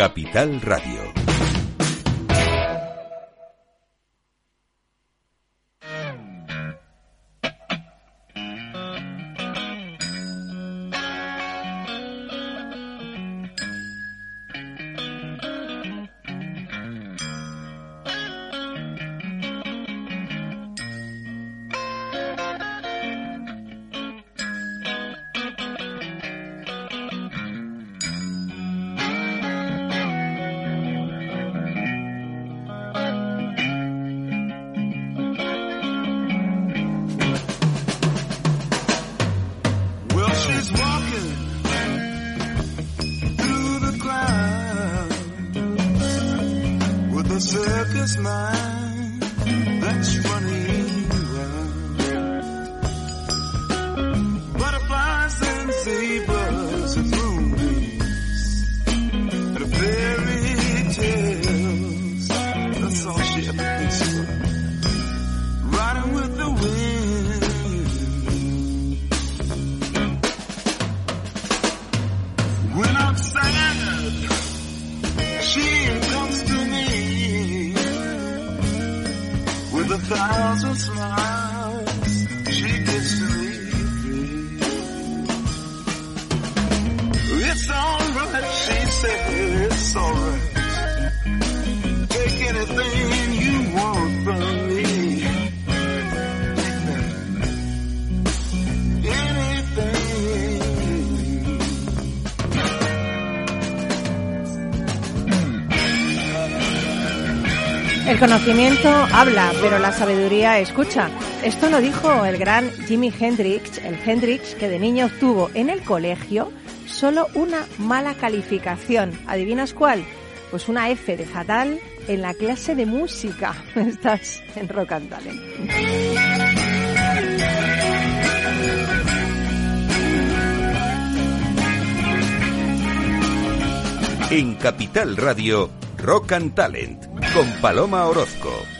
Capital Radio. El conocimiento habla, pero la sabiduría escucha. Esto lo dijo el gran Jimi Hendrix, el Hendrix que de niño obtuvo en el colegio solo una mala calificación. ¿Adivinas cuál? Pues una F de fatal en la clase de música. Estás en Rock and Talent. En Capital Radio, Rock and Talent, con Paloma Orozco.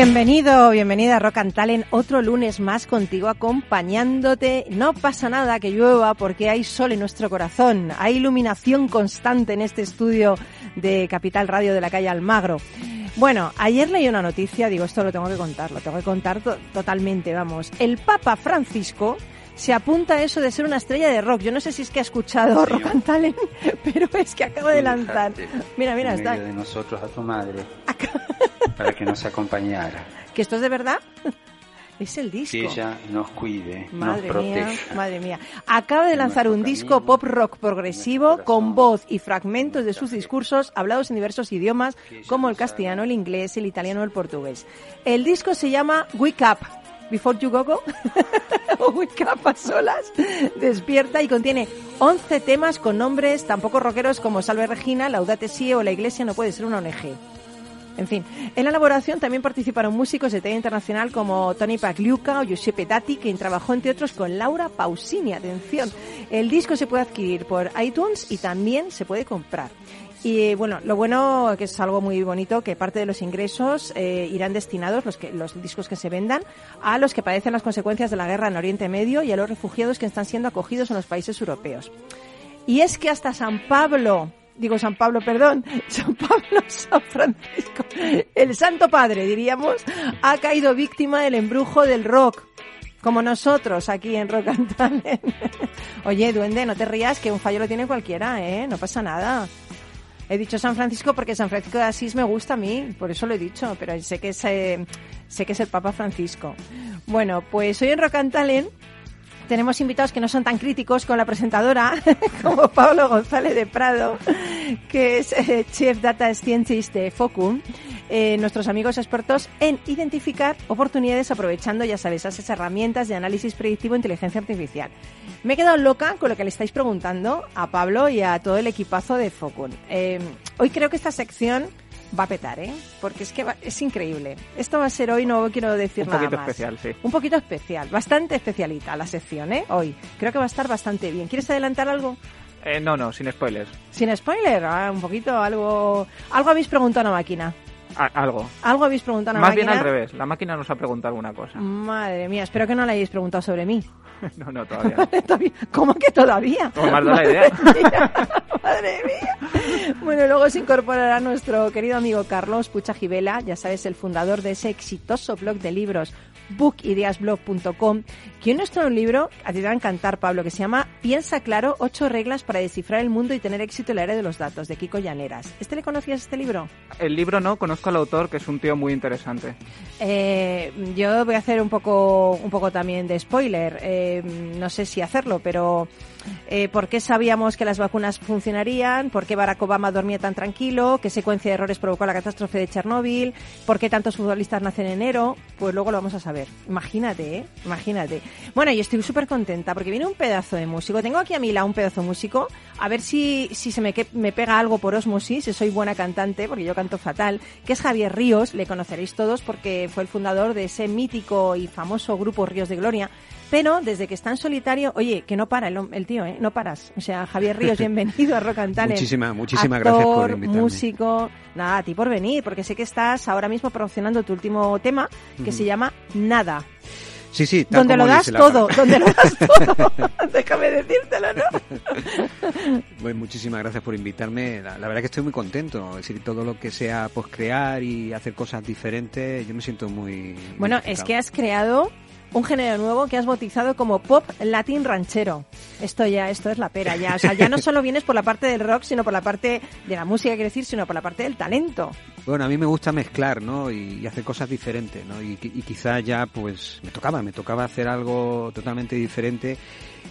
Bienvenido, bienvenida a Rock and Talent, otro lunes más contigo acompañándote. No pasa nada que llueva porque hay sol en nuestro corazón, hay iluminación constante en este estudio de Capital Radio de la calle Almagro. Bueno, ayer leí una noticia, digo, esto lo tengo que contar, lo tengo que contar to- totalmente, vamos. El Papa Francisco se apunta a eso de ser una estrella de rock. Yo no sé si es que ha escuchado Rock and Talent, pero es que acaba de lanzar. Mira, mira, en está. medio de nosotros a tu madre para que nos acompañara, ¿Que esto es de verdad? Es el disco. que ella nos cuide, Madre nos mía, proteja. madre mía. Acaba de lanzar un disco pop rock progresivo con voz y fragmentos de sus discursos hablados en diversos idiomas como el castellano, el inglés, el italiano o el portugués. El disco se llama Wake Up. Before You Go Go, o solas, despierta y contiene 11 temas con nombres tan poco rockeros como Salve Regina, Laudate Si o La Iglesia no puede ser una ONG. En fin, en la elaboración también participaron músicos de talla internacional como Tony Pagliuca o Giuseppe Dati, quien trabajó entre otros con Laura Pausini. Atención, el disco se puede adquirir por iTunes y también se puede comprar. Y bueno, lo bueno que es algo muy bonito que parte de los ingresos eh, irán destinados los que los discos que se vendan a los que padecen las consecuencias de la guerra en Oriente Medio y a los refugiados que están siendo acogidos en los países europeos. Y es que hasta San Pablo, digo San Pablo, perdón, San Pablo, San Francisco, el Santo Padre, diríamos, ha caído víctima del embrujo del rock. Como nosotros aquí en Rock and Talent. Oye, duende, no te rías, que un fallo lo tiene cualquiera, ¿eh? No pasa nada. He dicho San Francisco porque San Francisco de Asís me gusta a mí, por eso lo he dicho, pero sé que es, eh, sé que es el Papa Francisco. Bueno, pues hoy en Rock tenemos invitados que no son tan críticos con la presentadora como Pablo González de Prado, que es eh, Chief Data Scientist de Focum, eh, nuestros amigos expertos en identificar oportunidades aprovechando, ya sabes, esas herramientas de análisis predictivo e inteligencia artificial. Me he quedado loca con lo que le estáis preguntando a Pablo y a todo el equipazo de Focum. Eh, hoy creo que esta sección va a petar, ¿eh? Porque es que va- es increíble. Esto va a ser hoy, no quiero decir Un nada poquito más. especial, sí. Un poquito especial, bastante especialita la sección, ¿eh? Hoy. Creo que va a estar bastante bien. ¿Quieres adelantar algo? Eh, no, no, sin spoilers. Sin spoiler, ah, un poquito, algo... Algo habéis preguntado a la máquina. A- algo. Algo habéis preguntado a la Más máquina. bien al revés. La máquina nos ha preguntado alguna cosa. Madre mía, espero que no le hayáis preguntado sobre mí. No, no, todavía. no. Todavía- ¿Cómo que todavía? Pues la idea. Madre mía, Madre mía. Bueno, luego se incorporará nuestro querido amigo Carlos Pucha Gibela, ya sabes, el fundador de ese exitoso blog de libros bookideasblog.com, que hoy nos trae un libro, a ti te va a encantar, Pablo, que se llama Piensa claro, ocho reglas para descifrar el mundo y tener éxito en la era de los datos, de Kiko Llaneras. ¿Este le conocías, este libro? El libro no, conozco al autor, que es un tío muy interesante. Eh, yo voy a hacer un poco, un poco también de spoiler. Eh, no sé si hacerlo, pero eh, ¿por qué sabíamos que las vacunas funcionarían? ¿Por qué Barack Obama dormía tan tranquilo? ¿Qué secuencia de errores provocó la catástrofe de Chernóbil? ¿Por qué tantos futbolistas nacen en enero? Pues luego lo vamos a saber. Imagínate, ¿eh? Imagínate. Bueno, yo estoy súper contenta porque viene un pedazo de músico. Tengo aquí a mi lado un pedazo de músico. A ver si, si se me, que- me pega algo por osmosis, si soy buena cantante, porque yo canto fatal, que es Javier Ríos, le conoceréis todos porque fue el fundador de ese mítico y famoso grupo Ríos de Gloria. Pero desde que está en solitario, oye, que no para el, el tío, ¿eh? No paras. O sea, Javier Ríos, bienvenido a Rock and Talent. Muchísimas- muchísimas gracias por invitarme. músico, nada, a ti por venir, porque sé que estás ahora mismo promocionando tu último tema, que se llama Nada. Sí, sí, tal Donde como lo das dice todo, donde lo das todo. Déjame decírtelo, ¿no? Pues muchísimas gracias por invitarme. La, la verdad que estoy muy contento. Es decir, todo lo que sea pues crear y hacer cosas diferentes, yo me siento muy. Bueno, es que has creado un género nuevo que has bautizado como pop latin ranchero. Esto ya, esto es la pera ya. O sea, ya no solo vienes por la parte del rock, sino por la parte de la música, quiero decir, sino por la parte del talento. Bueno, a mí me gusta mezclar, ¿no? Y, y hacer cosas diferentes, ¿no? Y, y quizás ya, pues, me tocaba, me tocaba hacer algo totalmente diferente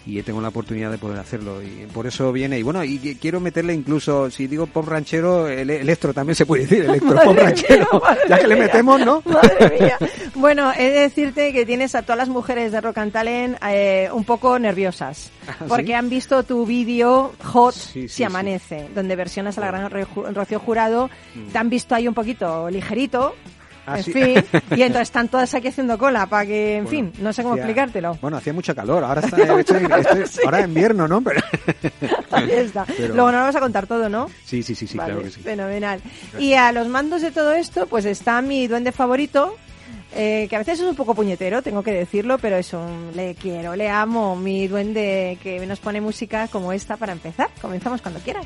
y tengo la oportunidad de poder hacerlo. Y por eso viene. Y bueno, y quiero meterle incluso, si digo pop ranchero, el, electro también se puede decir, electro pop ranchero. mía, ya que le metemos, ¿no? Madre mía. Bueno, he de decirte que tienes a todas las mujeres de Rock and Talent eh, un poco nerviosas. ¿Ah, sí? Porque han visto tu vídeo Hot Sí, sí, Si. Amanece, donde versionas a la gran Ro- Rocío Jurado. Mm. Te han visto ahí un poquito ligerito. Ah, en sí. fin, y entonces están todas aquí haciendo cola para que, en Bueno, fin, no sé cómo hacía- explicártelo. Bueno, hacía mucho calor, ahora está, estoy- estoy- ahora es invierno, ¿no? Pero... Ahí está. Pero- Luego no lo vas a contar todo, ¿no? Sí, sí, sí, sí, Vale, claro que sí. Fenomenal. Y a los mandos de todo esto, pues está mi duende favorito, eh, que a veces es un poco puñetero, tengo que decirlo, pero es un, le quiero, le amo, mi duende que nos pone música como esta para empezar. Comenzamos cuando quieras.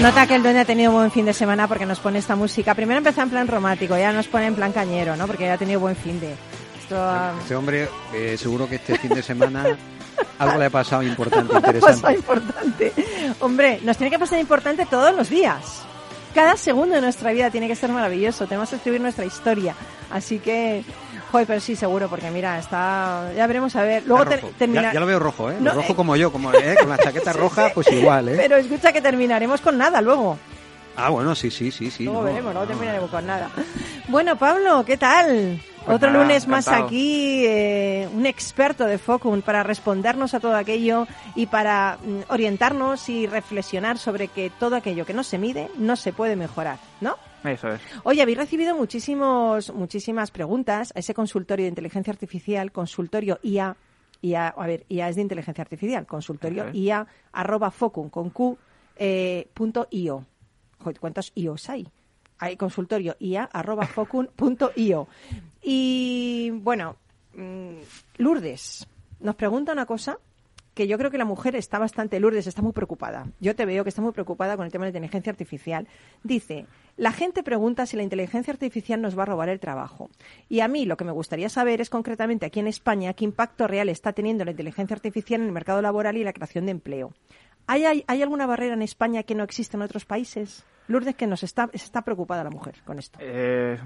Se nota que el duende ha tenido buen fin de semana porque nos pone esta música. Primero empezó en plan romántico, ya nos pone en plan cañero, ¿no? Porque ya ha tenido buen fin de... Esto Este hombre, eh, seguro que este fin de semana algo le ha pasado importante, interesante. importante. Hombre, nos tiene que pasar importante todos los días. Cada segundo de nuestra vida tiene que ser maravilloso. Tenemos que escribir nuestra historia. Así que, joder, pero sí, seguro, porque mira, está. Ya veremos a ver. Luego Está te- rojo. termina- ya, ya lo veo rojo, ¿eh? No, rojo eh. como yo, como, ¿eh? con la chaqueta roja, pues igual, ¿eh? Pero escucha que terminaremos con nada luego. Ah, bueno, sí, sí, sí, sí. luego no, veremos, luego no. terminaremos con nada. Bueno, Pablo, ¿qué tal? Pues Otro nada, lunes más aquí, eh, un experto de Focum para respondernos a todo aquello y para mm, orientarnos y reflexionar sobre que todo aquello que no se mide no se puede mejorar, ¿no? Eso es. Oye, habéis recibido muchísimos, muchísimas preguntas a ese consultorio de inteligencia artificial, consultorio IA, IA, a ver, IA es de inteligencia artificial, consultorio es. IA, arroba focum, con Q, eh, punto io. Joder, ¿cuántos IOs hay? Hay consultorio IA, arroba focum, punto io. Y, bueno, mm, Lourdes nos pregunta una cosa que yo creo que la mujer está bastante, Lourdes, está muy preocupada. Yo te veo que está muy preocupada con el tema de la inteligencia artificial. Dice, la gente pregunta si la inteligencia artificial nos va a robar el trabajo. Y a mí lo que me gustaría saber es concretamente aquí en España qué impacto real está teniendo la inteligencia artificial en el mercado laboral y la creación de empleo. ¿Hay, hay, alguna barrera en España que no existe en otros países? Lourdes, que nos está, está preocupada la mujer con esto. Eh,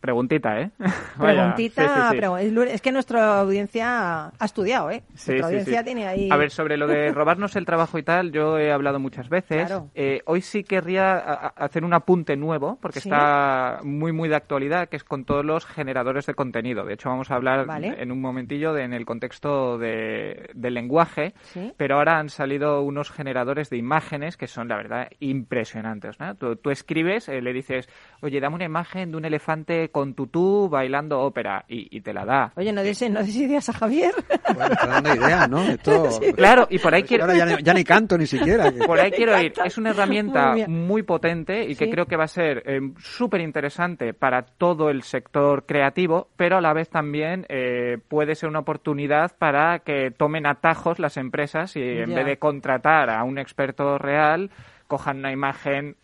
preguntita, ¿eh? Preguntita, sí, sí, sí. pero es, que nuestra audiencia ha estudiado, ¿eh? Sí, nuestra sí, audiencia sí. tiene ahí... A ver, sobre lo de robarnos el trabajo y tal, yo he hablado muchas veces. Claro. Eh, hoy sí querría hacer un apunte nuevo, porque está muy, muy de actualidad, que es con todos los generadores de contenido. De hecho, vamos a hablar Vale. en un momentillo de- en el contexto de- del lenguaje, Sí. pero ahora han salido unos generadores de imágenes que son, la verdad, impresionantes. ¿no? Tú, tú escribes, eh, le dices, oye, dame una imagen de un elefante con tutú bailando ópera, y, y te la da. Oye, no des, no des ideas a Javier. Bueno, está dando ideas, ¿no? Esto... Claro, y por ahí quiero... Ahora ya, ni- ya ni canto ni siquiera. Por ahí quiero ir. Es una herramienta Muy potente y que Sí. creo que va a ser eh, súper interesante para todo el sector creativo, pero a la vez también eh, puede ser una oportunidad para que tomen atajos las empresas y en Ya. vez de contratar a un experto real, cojan una imagen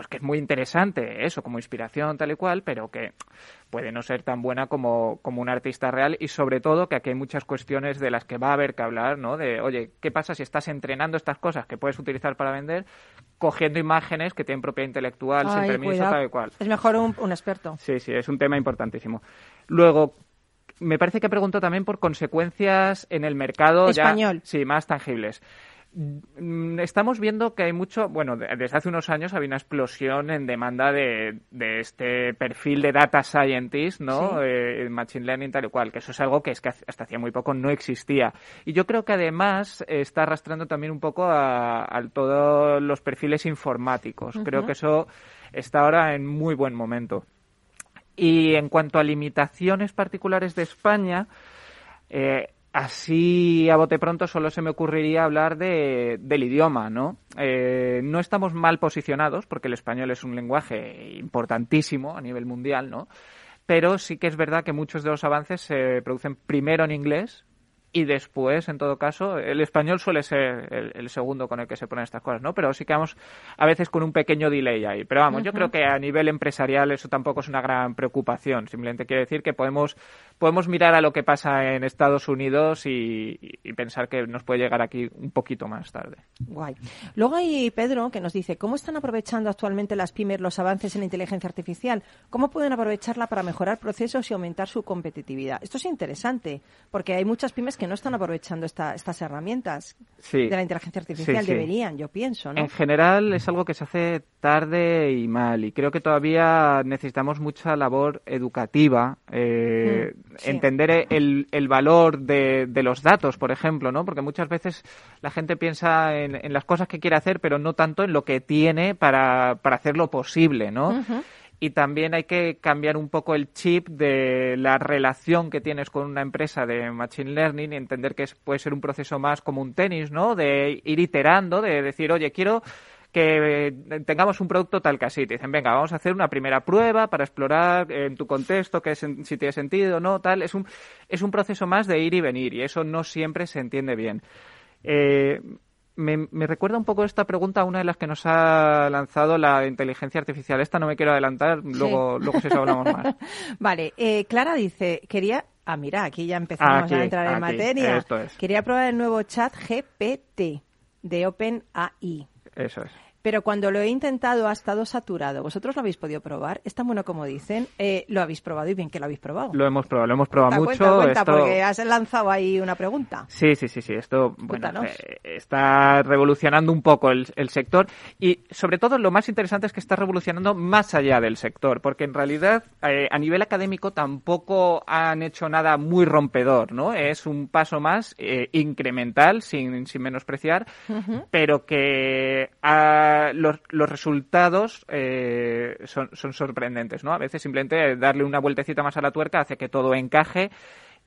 pues que es muy interesante, eso, como inspiración tal y cual, pero que puede no ser tan buena como, como un artista real y sobre todo que aquí hay muchas cuestiones de las que va a haber que hablar, ¿no? De, oye, ¿qué pasa si estás entrenando estas cosas que puedes utilizar para vender, cogiendo imágenes que tienen propiedad intelectual sin Ay, permiso cuidado. tal y cual? Es mejor un, un experto. Sí, sí, es un tema importantísimo. Luego, me parece que preguntó también por consecuencias en el mercado ya- Español. sí, más tangibles. Mm, Estamos viendo que hay mucho, bueno, de- desde hace unos años había una explosión en demanda de, de este perfil de data scientist, ¿no? Sí. Eh, machine learning tal y cual, que eso es algo que es que hasta hacía muy poco no existía. Y yo creo que además está arrastrando también un poco a, a todos los perfiles informáticos. Creo que eso está ahora en muy buen momento. Y en cuanto a limitaciones particulares de España, eh, así a bote pronto solo se me ocurriría hablar de, del idioma, ¿no? Eh, no estamos mal posicionados porque el español es un lenguaje importantísimo a nivel mundial, ¿no? Pero sí que es verdad que muchos de los avances se producen primero en inglés y después, en todo caso, el español suele ser el, el segundo con el que se ponen estas cosas, ¿no? Pero sí que vamos a veces con un pequeño delay ahí. Pero vamos, yo creo que a nivel empresarial eso tampoco es una gran preocupación. Simplemente quiere decir que podemos, podemos mirar a lo que pasa en Estados Unidos y, y pensar que nos puede llegar aquí un poquito más tarde. Guay. Luego hay Pedro que nos dice, ¿cómo están aprovechando actualmente las pymes los avances en la inteligencia artificial? ¿Cómo pueden aprovecharla para mejorar procesos y aumentar su competitividad? Esto es interesante, porque hay muchas pymes que no están aprovechando esta- estas herramientas Sí. de la inteligencia artificial. Sí, sí. Deberían, yo pienso, ¿no? En general es algo que se hace tarde y mal y creo que todavía necesitamos mucha labor educativa, eh, Mm, entender el, el valor de, de los datos, por ejemplo, ¿no? Porque muchas veces la gente piensa en, en las cosas que quiere hacer, pero no tanto en lo que tiene para, para hacerlo posible, ¿no? Y también hay que cambiar un poco el chip de la relación que tienes con una empresa de Machine Learning y entender que puede ser un proceso más como un tenis, ¿no? De ir iterando, de decir, oye, quiero que tengamos un producto tal que así. Te dicen, venga, vamos a hacer una primera prueba para explorar en tu contexto que es- si tiene sentido o no, tal. Es un, es un proceso más de ir y venir y eso no siempre se entiende bien. Eh, me, me recuerda un poco esta pregunta a una de las que nos ha lanzado la inteligencia artificial. Esta no me quiero adelantar, luego, luego si hablamos más. Vale, eh, Clara dice, quería... Ah, mira, aquí ya empezamos Aquí, a entrar en aquí, materia. esto es. Quería probar el nuevo chat GPT de OpenAI. Eso es. Pero cuando lo he intentado ha estado saturado. ¿Vosotros lo habéis podido probar? ¿Es tan bueno como dicen? Eh, ¿Lo habéis probado y bien que lo habéis probado? Lo hemos probado, lo hemos probado Da mucho. cuenta, cuenta, esto- porque has lanzado ahí una pregunta. Sí, sí, sí, sí. Esto bueno, Cuéntanos. eh, está revolucionando un poco el, el sector y sobre todo lo más interesante es que está revolucionando más allá del sector, porque en realidad eh, a nivel académico tampoco han hecho nada muy rompedor, ¿no? Es un paso más incremental, sin, sin menospreciar, pero que los, los resultados eh, son, son sorprendentes, ¿no? A veces simplemente darle una vueltecita más a la tuerca hace que todo encaje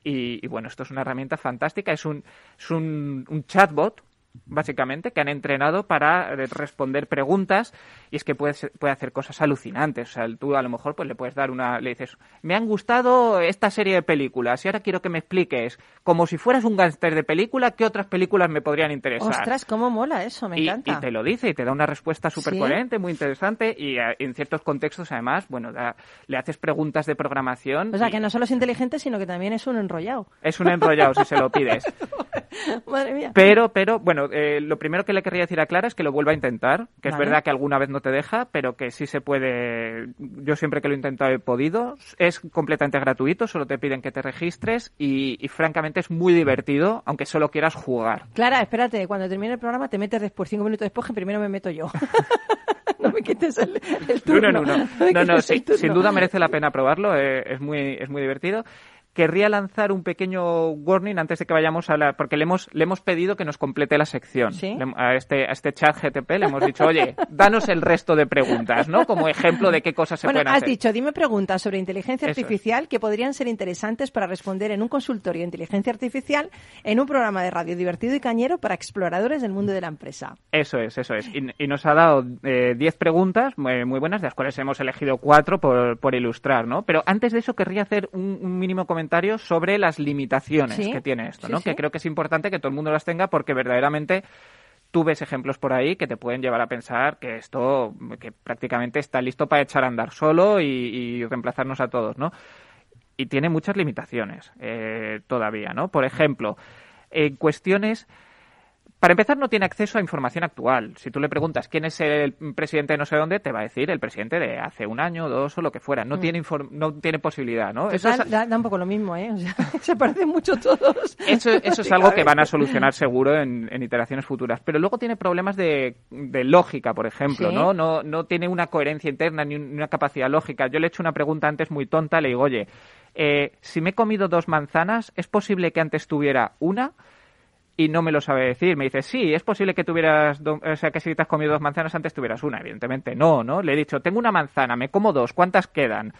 y, y bueno, esto es una herramienta fantástica. Es un, es un, un chatbot, básicamente, que han entrenado para eh, responder preguntas y es que puede, ser- puede hacer cosas alucinantes. O sea, tú a lo mejor pues le puedes dar una... Le dices, me han gustado esta serie de películas y ahora quiero que me expliques, como si fueras un gángster de película, qué otras películas me podrían interesar. Ostras, cómo mola eso, me Y- encanta. Y, te lo dice y te da una respuesta súper ¿Sí? coherente, muy interesante y eh, en ciertos contextos además, bueno, da- le haces preguntas de programación. O sea, y que no solo es inteligente, sino que también es un enrollado. Es un enrollado si se lo pides. Madre mía. Pero, pero, bueno, eh, lo primero que le querría decir a Clara es que lo vuelva a intentar, que es verdad que alguna vez no te deja, pero que sí se puede. Yo siempre que lo he intentado he podido. Es completamente gratuito, solo te piden que te registres y, y francamente es muy divertido, aunque solo quieras jugar. Clara, espérate, cuando termine el programa te metes después, cinco minutos después, que primero me meto yo. no me quites el, el No, turno. no, no, no. sí, sin duda merece la pena probarlo, eh, es, muy, es muy divertido. Querría lanzar un pequeño warning antes de que vayamos a la... Porque le hemos, le hemos pedido que nos complete la sección. ¿Sí? Le- a, este, a este chat GTP le hemos dicho, oye, danos el resto de preguntas, ¿no? Como ejemplo de qué cosas se Bueno, pueden has hacer. dicho, dime preguntas sobre inteligencia Eso es. artificial que podrían ser interesantes para responder en un consultorio de inteligencia artificial en un programa de radio divertido y cañero para exploradores del mundo de la empresa. Eso es, eso es. Y, y nos ha dado eh, 10 preguntas muy, muy buenas, de las cuales hemos elegido cuatro por, por ilustrar, ¿no? Pero antes de eso querría hacer un, un mínimo comentario sobre las limitaciones Sí, que tiene esto, sí, ¿no? sí. Que creo que es importante que todo el mundo las tenga porque verdaderamente tú ves ejemplos por ahí que te pueden llevar a pensar que esto, que prácticamente está listo para echar a andar solo y, y reemplazarnos a todos, ¿no? y tiene muchas limitaciones eh, todavía, ¿no? Por ejemplo, en cuestiones... Para empezar, no tiene acceso a información actual. Si tú le preguntas quién es el presidente de no sé dónde, te va a decir el presidente de hace un año, dos o lo que fuera. No, tiene, inform- no tiene posibilidad, ¿no? Eso es- da, da un poco lo mismo, ¿eh? O sea, se parecen mucho todos. eso, eso es algo que van a solucionar seguro en, en iteraciones futuras. Pero luego tiene problemas de, de lógica, por ejemplo, Sí. ¿no? ¿no? No tiene una coherencia interna ni una capacidad lógica. Yo le he hecho una pregunta antes muy tonta, le digo, oye, eh, si me he comido dos manzanas, ¿es posible que antes tuviera una? Y no me lo sabe decir. Me dice, sí, es posible que tuvieras, o sea, que si te has comido dos manzanas antes tuvieras una. Evidentemente no, ¿no? Le he dicho, tengo una manzana, me como dos, ¿cuántas quedan?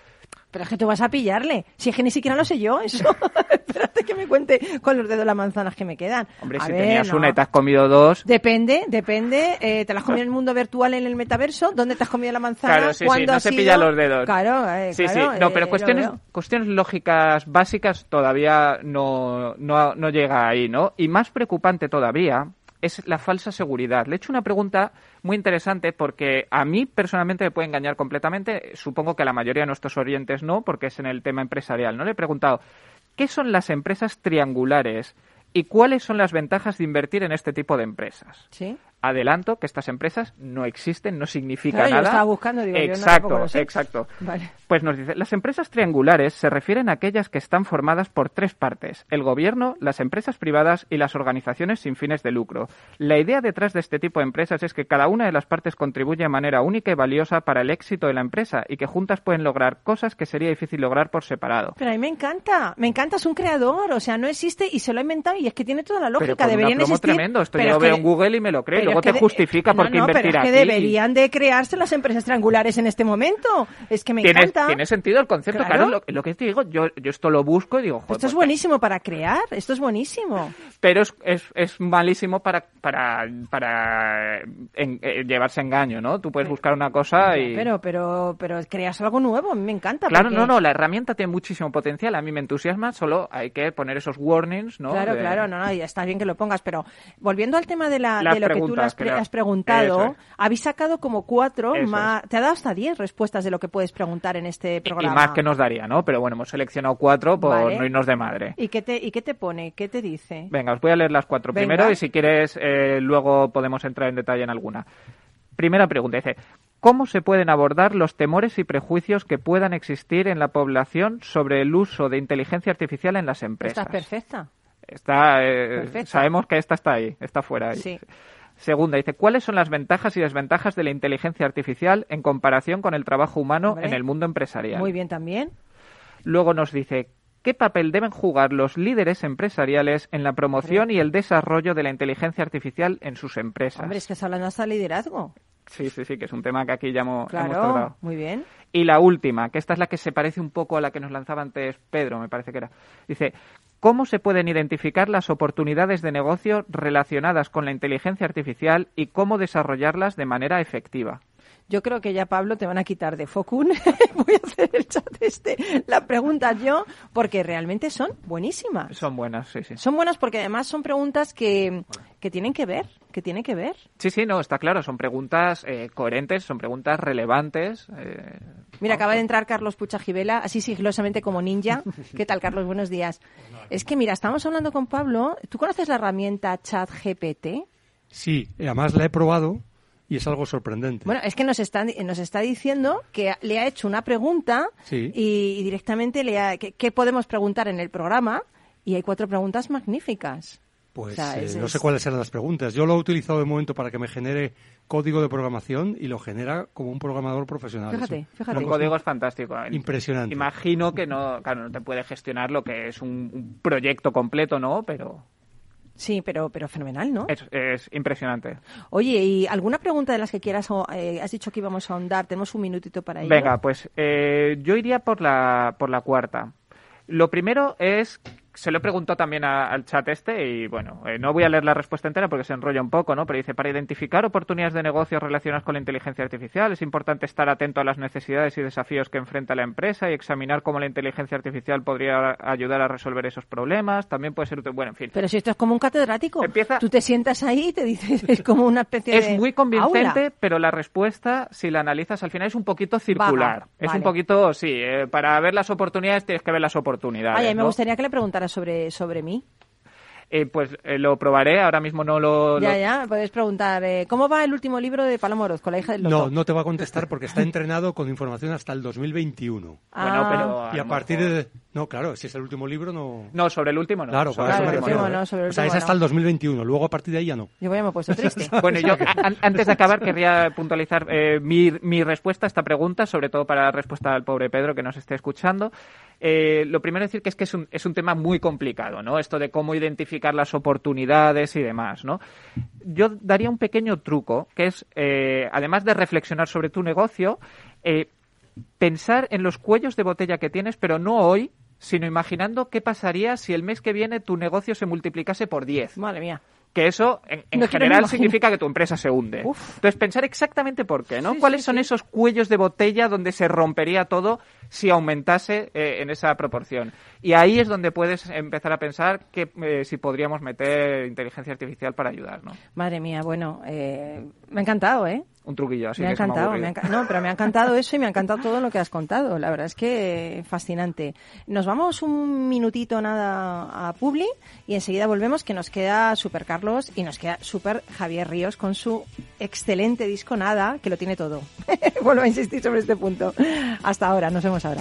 Pero es que tú vas a pillarle. Si es que ni siquiera lo sé yo, eso. Espérate que me cuente con los dedos las manzanas que me quedan. Hombre, A si ver, tenías no. una y te has comido dos, Depende, depende. Eh, ¿Te la has comido en el mundo virtual, en el metaverso? ¿Dónde te has comido la manzana? Claro, sí, sí, ¿Cuándo no se sido? pilla los dedos. Claro, eh, Sí, claro, sí. No, eh, pero cuestiones, cuestiones lógicas básicas todavía no, no, no llega ahí, ¿no? Y más preocupante todavía es la falsa seguridad. Le he hecho una pregunta muy interesante porque a mí personalmente me puede engañar completamente. Supongo que a la mayoría de nuestros oyentes no, porque es en el tema empresarial. No le he preguntado, ¿qué son las empresas triangulares y cuáles son las ventajas de invertir en este tipo de empresas? Sí. Adelanto que estas empresas no existen, no significa Claro, yo nada. estaba buscando, digo, yo no, exacto, lo exacto. Vale. Pues nos dice, las empresas triangulares se refieren a aquellas que están formadas por tres partes, el gobierno, las empresas privadas y las organizaciones sin fines de lucro. La idea detrás de este tipo de empresas es que cada una de las partes contribuye de manera única y valiosa para el éxito de la empresa y que juntas pueden lograr cosas que sería difícil lograr por separado. Pero a mí me encanta, me encanta, es un creador, o sea, no existe y se lo ha inventado y es que tiene toda la lógica, Pero con un deberían aplomo existir. tremendo, esto pero yo lo veo que- en Google y me lo creo, luego que te de- justifica por qué no, no, invertir pero es que aquí. deberían de crearse las empresas triangulares en este momento. Es que me Tiene, encanta. tiene sentido el concepto, Claro. claro, lo, lo que te digo, yo, yo esto lo busco y digo, joder, Esto es pues, buenísimo para crear, esto es buenísimo. pero es, es, es malísimo para para, para en- eh, llevarse engaño, ¿no? Tú puedes buscar una cosa y... Pero, pero, pero creas algo nuevo, a mí me encanta. Claro, porque- no, no, la herramienta tiene muchísimo potencial, a mí me entusiasma, solo hay que poner esos warnings, ¿no? Claro, De- claro, no, no, y está bien que lo pongas, pero volviendo al tema de, la, de lo que tú has, pre- has preguntado, es. habéis sacado como cuatro, Eso más, te ha dado hasta diez respuestas de lo que puedes preguntar en este programa. Y más que nos daría, ¿no? Pero bueno, hemos seleccionado cuatro por Vale. no irnos de madre. ¿Y qué te, y qué te pone? ¿Qué te dice? Venga, os voy a leer las cuatro Venga. primero y si quieres eh, luego podemos entrar en detalle en alguna. Primera pregunta, dice, ¿cómo se pueden abordar los temores y prejuicios que puedan existir en la población sobre el uso de inteligencia artificial en las empresas? Estás perfecta. Está, eh, sabemos que esta está ahí, está fuera ahí. Sí. Segunda, dice, ¿cuáles son las ventajas y desventajas de la inteligencia artificial en comparación con el trabajo humano Hombre. en el mundo empresarial? Muy bien también. Luego nos dice, ¿qué papel deben jugar los líderes empresariales en la promoción y el desarrollo de la inteligencia artificial en sus empresas? Hombre, es que está hablando hasta de liderazgo. Sí, sí, sí, que es un tema que aquí ya hemos, hemos Claro, tratado. muy bien. Y la última, que esta es la que se parece un poco a la que nos lanzaba antes Pedro, me parece que era. Dice, ¿cómo se pueden identificar las oportunidades de negocio relacionadas con la inteligencia artificial y cómo desarrollarlas de manera efectiva? Yo creo que ya, Pablo, te van a quitar de Focun. Voy a hacer el chat este, la pregunta yo, porque realmente son buenísimas. Son buenas, sí, sí. Son buenas porque además son preguntas que, que tienen que ver, que tienen que ver. Sí, sí, no, está claro, son preguntas eh, coherentes, son preguntas relevantes. eh, Mira, acaba de entrar Carlos Puchajivela, así sigilosamente como ninja. ¿Qué tal, Carlos? Buenos días. Es que, mira, estamos hablando con Pablo. ¿Tú conoces la herramienta ChatGPT? Sí, además la he probado y es algo sorprendente. Bueno, es que nos está, nos está diciendo que le ha hecho una pregunta Sí. y, y directamente le ha... ¿qué, qué podemos preguntar en el programa? Y hay cuatro preguntas magníficas. Pues o sea, eh, es- no sé es- cuáles eran las preguntas. Yo lo he utilizado de momento para que me genere código de programación y lo genera como un programador profesional. Fíjate, fíjate. Un código es fantástico. Impresionante. Imagino que no, claro, no te puede gestionar lo que es un, un proyecto completo, ¿no? Pero Sí, pero, pero fenomenal, ¿no? es, es impresionante. Oye, ¿y alguna pregunta de las que quieras? o, eh, has dicho que íbamos a ahondar. Tenemos un minutito para ello. Venga, pues eh, yo iría por la, por la cuarta. Lo primero es, se lo he preguntado también a- al chat este y bueno, eh, no voy a leer la respuesta entera porque se enrolla un poco, ¿no? Pero dice, para identificar oportunidades de negocios relacionadas con la inteligencia artificial es importante estar atento a las necesidades y desafíos que enfrenta la empresa y examinar cómo la inteligencia artificial podría ayudar a resolver esos problemas. También puede ser bueno, en fin. Pero si esto es como un catedrático. Empieza- Tú te sientas ahí y te dices, es como una especie Es de muy convincente, aula. pero la respuesta, si la analizas al final, es un poquito circular. Vaga, Es vale. un poquito, sí, eh, para ver las oportunidades tienes que ver las oportunidades. Ay, mí me ¿no? gustaría que le preguntara sobre, sobre mí. Eh, pues eh, lo probaré, ahora mismo no lo... Ya, lo- ya, puedes preguntar, eh, ¿cómo va el último libro de Paloma Orozco, la hija del No, loto? no te va a contestar porque está entrenado con información hasta el 2021. Bueno, Ah, pero... Y a partir mejor- de... No, claro, si es el último libro no... No, sobre el último no. Claro, sobre Claro, me el último ¿eh? no, sobre el O sea, es último hasta no. el 2021, luego a partir de ahí ya no. Yo ya me he puesto triste. Bueno, yo an- antes de acabar querría puntualizar eh, mi, mi respuesta a esta pregunta, sobre todo para la respuesta al pobre Pedro que nos esté escuchando. Eh, lo primero es decir que es que es un, es un tema muy complicado, ¿no? Esto de cómo identificar las oportunidades y demás, ¿no? Yo daría un pequeño truco, que es, eh, además de reflexionar sobre tu negocio, eh, pensar en los cuellos de botella que tienes, pero no hoy, sino imaginando qué pasaría si el mes que viene tu negocio se multiplicase por 10 Madre mía. Que eso en, en No general significa que tu empresa se hunde. Uf. Entonces pensar exactamente por qué, ¿no? Sí, ¿Cuáles sí, son sí. esos cuellos de botella donde se rompería todo si aumentase eh, en esa proporción? Y ahí es donde puedes empezar a pensar que eh, si podríamos meter inteligencia artificial para ayudar, ¿no? Madre mía, bueno, eh, me ha encantado, ¿eh? Un truquillo así me ha me encantado, me ha enca- no, pero me ha encantado eso y me ha encantado todo lo que has contado. La verdad es que fascinante. Nos vamos un minutito nada a Publi y enseguida volvemos que nos queda Super Carlos y nos queda Super Javier Ríos con su excelente disco Nada, que lo tiene todo. Vuelvo a insistir sobre este punto. Hasta ahora, nos vemos ahora.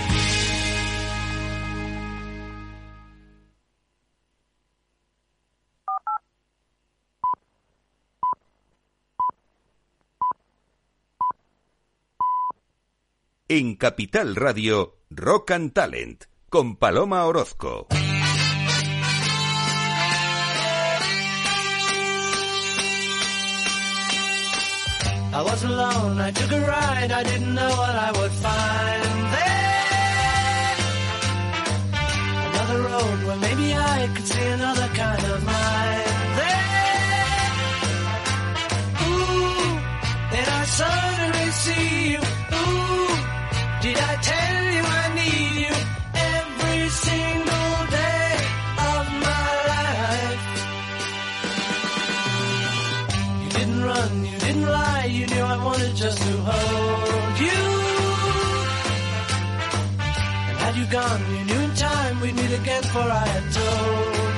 En Capital Radio, Rock and Talent, con Paloma Orozco. I was alone, I took a ride, I didn't know what I would find there. Another road where maybe I could see another kind of mind there. Ooh, then I suddenly see you. Did I tell you I need you every single day of my life? You didn't run, you didn't lie, you knew I wanted just to hold you. And had you gone, you knew in time we'd meet again, for I had told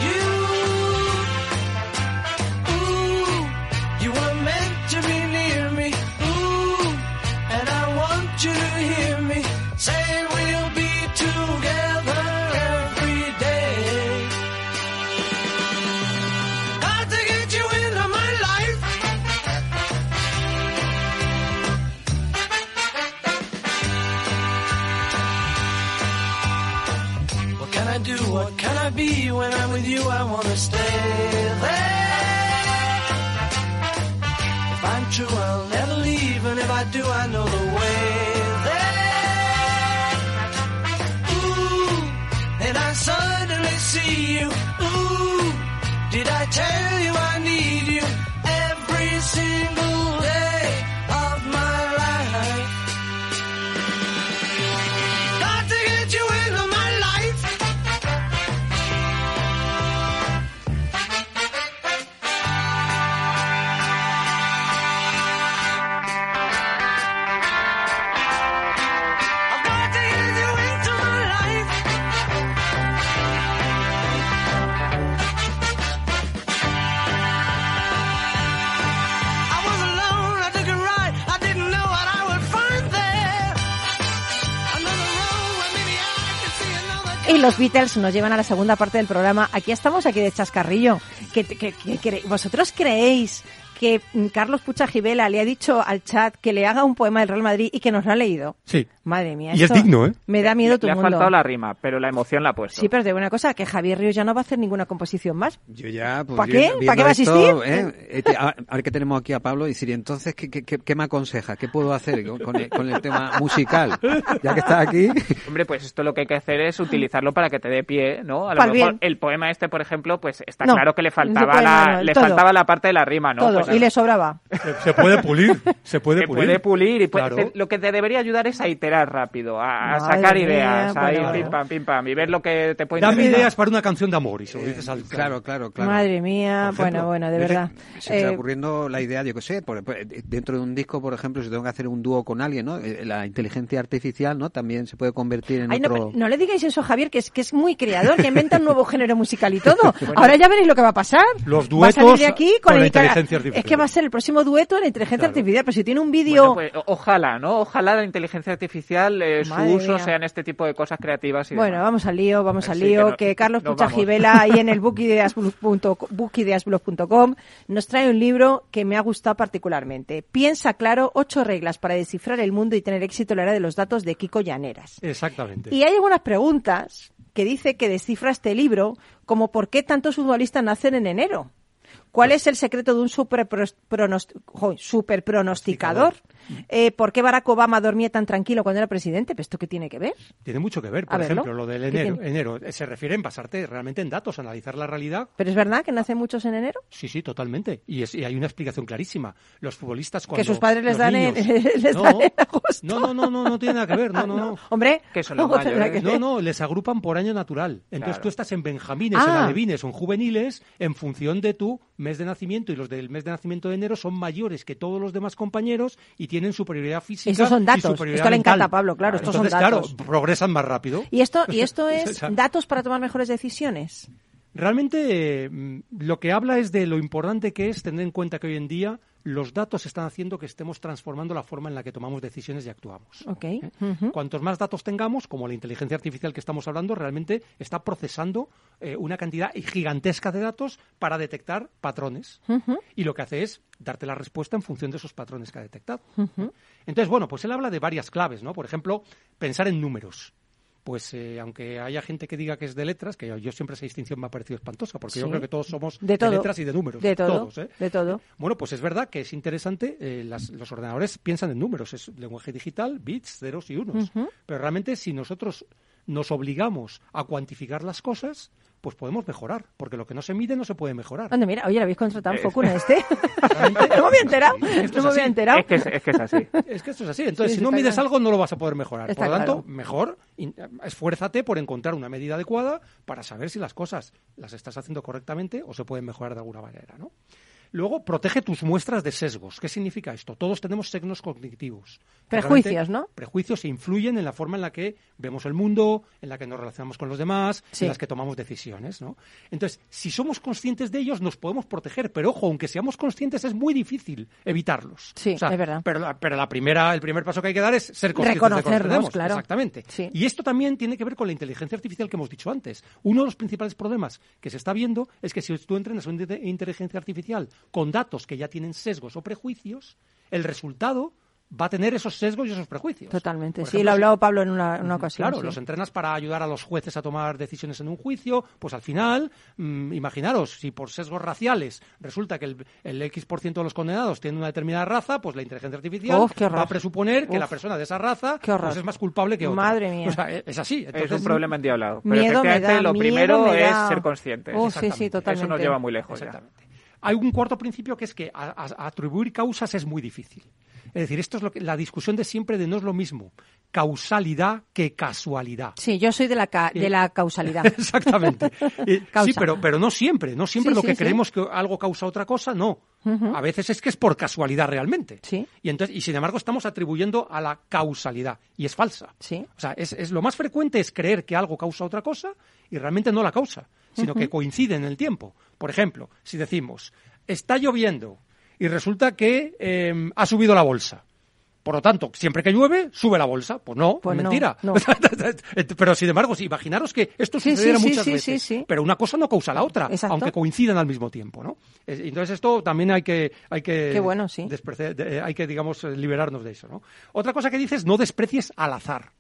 see you. Ooh, did I tell you I need los Beatles nos llevan a la segunda parte del programa. Aquí estamos, aquí de chascarrillo. Que, que- que- ¿Vosotros creéis que mm, Carlos Pucha Gibela le ha dicho al chat que le haga un poema del Real Madrid y que nos lo ha leído? Sí. Madre mía. Y es esto digno, ¿eh? Me da miedo le, tu le ha mundo. faltado la rima, pero la emoción la ha puesto. Sí, pero te digo una cosa, que Javier Ríos ya no va a hacer ninguna composición más. Yo ya, pues, ¿Pa' viendo- qué? ¿Pa' viendo qué va a asistir? ¿eh? Este, a, a ver que tenemos aquí a Pablo y decir, entonces, ¿qué, qué, qué- qué me aconseja? ¿Qué puedo hacer con, con el, con el tema musical? Ya que está aquí. Hombre, pues esto lo que hay que hacer es utilizarlo para que te dé pie, ¿no? A lo Pa'l mejor bien. el poema este, por ejemplo, pues está No, claro que le faltaba poema la, no, le todo. faltaba la parte de la rima, ¿no? Todo. Pues, y le sobraba. Se, se puede pulir. Se puede se pulir. puede pulir y puede- Claro. te- lo que te debería ayudar es a iterar rápido, a, a sacar mía, ideas, ahí bueno, pim pam pim pam y ver lo que te puede Dame ideas para una canción de amor y se lo dices al Claro, claro, claro. Madre mía, ejemplo, bueno, bueno, de verdad. Se está Eh, ocurriendo la idea, yo qué sé, por- por- dentro de un disco, por ejemplo, si tengo que hacer un dúo con alguien, ¿no? Eh, La inteligencia artificial, ¿no? También se puede convertir en Ay, no, otro... no le digáis eso, Javier, que es que es muy creador, que inventa un nuevo género musical y todo. Ahora ya veréis lo que va a pasar. Los va a salir duetos de aquí con la el- inteligencia artificial. Es que va a ser el próximo dueto en la inteligencia Claro. artificial, pero si tiene un vídeo... Bueno, pues, ojalá, ¿no? Ojalá la inteligencia artificial, eh, su uso mía. sean este tipo de cosas creativas y Bueno, demás. vamos al lío, vamos al Sí, lío, que no- que Carlos. Gibela ahí en el bookideasblog.com nos trae un libro que me ha gustado particularmente. Piensa claro, ocho reglas para descifrar el mundo y tener éxito en la era de los datos de Kiko Llaneras. Exactamente. Y hay algunas preguntas que dice que descifra este libro, como por qué tantos futbolistas nacen en enero. ¿Cuál es el secreto de un super, super pronosticador? Eh, ¿Por qué Barack Obama dormía tan tranquilo cuando era presidente? ¿Pero esto qué tiene que ver? Tiene mucho que ver. A Por verlo. ejemplo, lo del ¿Qué enero. enero eh, se refiere en basarte realmente en datos, analizar la realidad. ¿Pero es verdad que nacen muchos en enero? Sí, sí, totalmente. Y, es- y hay una explicación clarísima. Los futbolistas cuando... Que sus padres les dan en- les no, dan en agosto. No, no, no, no, no tiene nada que ver. No, no, no. Hombre, Que son los ¿cómo tendrá mayores. que No, no, les agrupan por año natural. Entonces Claro. tú estás en benjamines, en Ah. alevines o en juveniles en función de tu mes de nacimiento y los del mes de nacimiento de enero son mayores que todos los demás compañeros y tienen superioridad física Estos son datos. Esto le encanta a Pablo, claro, estos son datos. claro, progresan más rápido. ¿Y esto, y esto es datos para tomar mejores decisiones? Realmente eh, lo que habla es de lo importante que es tener en cuenta que hoy en día los datos están haciendo que estemos transformando la forma en la que tomamos decisiones y actuamos. Ok. ¿eh? Cuantos más datos tengamos, como la inteligencia artificial que estamos hablando, realmente está procesando eh, una cantidad gigantesca de datos para detectar patrones. Y lo que hace es darte la respuesta en función de esos patrones que ha detectado. Entonces, bueno, pues él habla de varias claves, ¿no? Por ejemplo, pensar en números. Pues eh, aunque haya gente que diga que es de letras, que yo, yo siempre esa distinción me ha parecido espantosa, porque yo creo que todos somos De todo. letras y de números. De todo. Todos, ¿eh? De todo. Bueno, pues es verdad que es interesante, eh, las- los ordenadores piensan en números, es lenguaje digital, bits, ceros y unos. Pero realmente si nosotros nos obligamos a cuantificar las cosas, pues podemos mejorar, porque lo que no se mide no se puede mejorar. Anda, mira, oye, ¿le habéis contratado en Es- Focuna este? no me había enterado. Esto No es me había enterado. Es que es, es que es así. Es que esto es así. Entonces, Sí, si no mides claro. algo, no lo vas a poder mejorar. Está por lo tanto, claro. mejor in- esfuérzate por encontrar una medida adecuada para saber si las cosas las estás haciendo correctamente o se pueden mejorar de alguna manera, ¿no? Luego, protege tus muestras de sesgos. ¿Qué significa esto? Todos tenemos signos cognitivos. Prejuicios, ¿no? Prejuicios que influyen en la forma en la que vemos el mundo, en la que nos relacionamos con los demás, Sí. en las que tomamos decisiones, ¿no? Entonces, si somos conscientes de ellos, nos podemos proteger. Pero ojo, aunque seamos conscientes, es muy difícil evitarlos. Sí, O sea, es verdad. Pero, la, pero la primera, el primer paso que hay que dar es ser conscientes de que los claro. Exactamente. Sí. Y esto también tiene que ver con la inteligencia artificial que hemos dicho antes. Uno de los principales problemas que se está viendo es que si tú entrenas una inte- inteligencia artificial con datos que ya tienen sesgos o prejuicios, el resultado va a tener esos sesgos y esos prejuicios. Totalmente. Sí, lo ha hablado Pablo en una, ocasión. Claro, sí. los entrenas para ayudar a los jueces a tomar decisiones en un juicio, pues al final, mm, imaginaros, si por sesgos raciales resulta que el, el X% de los condenados tienen una determinada raza, pues la inteligencia artificial Uf, va a presuponer que la persona de esa raza pues es más culpable que otra. Madre mía. O sea, es así. Es un problema endiablado. Pero Miedo me efectivamente da, lo miedo primero me es ser conscientes. Oh, sí, sí, Exactamente. totalmente. Eso nos lleva muy lejos ya. Hay un cuarto principio que es que a- atribuir causas es muy difícil. Es decir, esto es lo que, la discusión de siempre de no es lo mismo causalidad que casualidad. Sí, yo soy de la, ca- de la causalidad. Exactamente. Causa. sí, pero, pero no siempre. No siempre Sí, lo sí, que sí. creemos que algo causa otra cosa, no. A veces es que es por casualidad realmente. Sí. Y, entonces, y sin embargo estamos atribuyendo a la causalidad. Y es falsa. Sí. O sea, es, es- lo más frecuente es creer que algo causa otra cosa y realmente no la causa, sino que coincide en el tiempo. Por ejemplo, si decimos, está lloviendo y resulta que eh, ha subido la bolsa. Por lo tanto, siempre que llueve, sube la bolsa. Pues no, Pues mentira. no. pero sin embargo, si imaginaros que esto Sí, sí, sucediera sí, muchas sí, veces, sí, sí. pero una cosa no causa la otra, Exacto. aunque coincidan al mismo tiempo, ¿no? Eh, Entonces esto también hay que, hay que, Qué bueno, sí. de- hay que, digamos, eh, liberarnos de eso, ¿no? Otra cosa que dices, no desprecies al azar.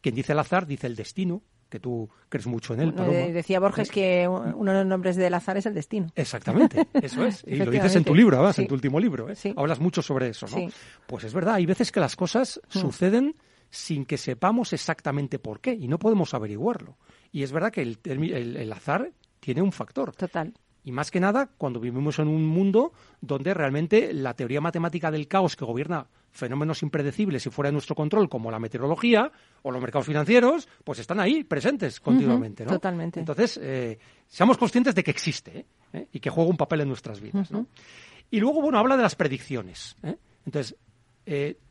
Quien dice el azar dice el destino, que tú crees mucho en él, Bueno, decía Borges que uno de los nombres del azar es el destino. Exactamente, eso es. Y lo dices en tu libro, además, Sí. en tu último libro. ¿eh? Sí. Hablas mucho sobre eso, ¿no? Sí. Pues es verdad, hay veces que las cosas Mm. suceden sin que sepamos exactamente por qué y no podemos averiguarlo. Y es verdad que el, el- el azar tiene un factor. Total. Y más que nada cuando vivimos en un mundo donde realmente la teoría matemática del caos que gobierna fenómenos impredecibles y fuera de nuestro control, como la meteorología o los mercados financieros, pues están ahí presentes continuamente. ¿no? totalmente. Entonces, eh, seamos conscientes de que existe ¿eh? ¿Eh? y que juega un papel en nuestras vidas. ¿no? Y luego, bueno, habla de las predicciones. ¿eh? Entonces,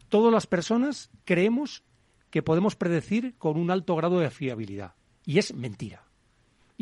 todas las personas creemos que podemos predecir con un alto grado de fiabilidad. Y es mentira